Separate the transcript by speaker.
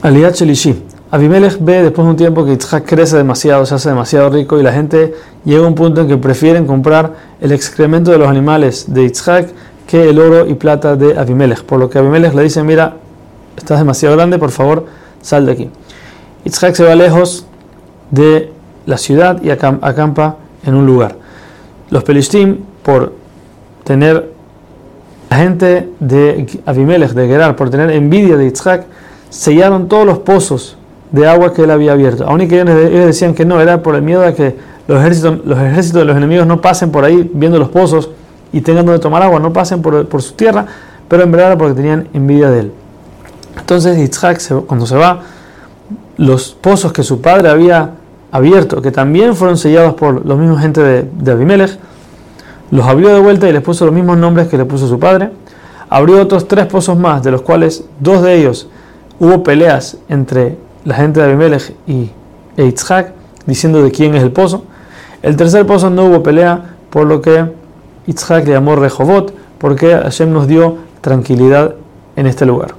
Speaker 1: Aliyat Shelishi. Abimelech ve después de un tiempo que Yitzhak crece demasiado, se hace demasiado rico y la gente llega a un punto en que prefieren comprar el excremento de los animales de Yitzhak que el oro y plata de Abimelech. Por lo que Abimelech le dice, mira, estás demasiado grande, por favor, sal de aquí. Yitzhak se va lejos de la ciudad y acampa en un lugar. Los Pelishtim, por tener la gente de Abimelech, de Gerar, por tener envidia de Yitzhak, sellaron todos los pozos de agua que él había abierto. Aún y que ellos decían que no, era por el miedo a que los ejércitos, de los enemigos no pasen por ahí viendo los pozos y tengan donde tomar agua, no pasen por, por su tierra, pero en verdad era porque tenían envidia de él. Entonces Yitzhak, cuando se va, los pozos que su padre había abierto, que también fueron sellados por los mismos gente de, de Abimelech, los abrió de vuelta y les puso los mismos nombres que le puso su padre. Abrió otros tres pozos más, de los cuales dos de ellos hubo peleas entre la gente de Abimelech y Yitzhak, diciendo de quién es el pozo. El tercer pozo no hubo pelea, por lo que Yitzhak le llamó Rehovot, porque Hashem nos dio tranquilidad en este lugar.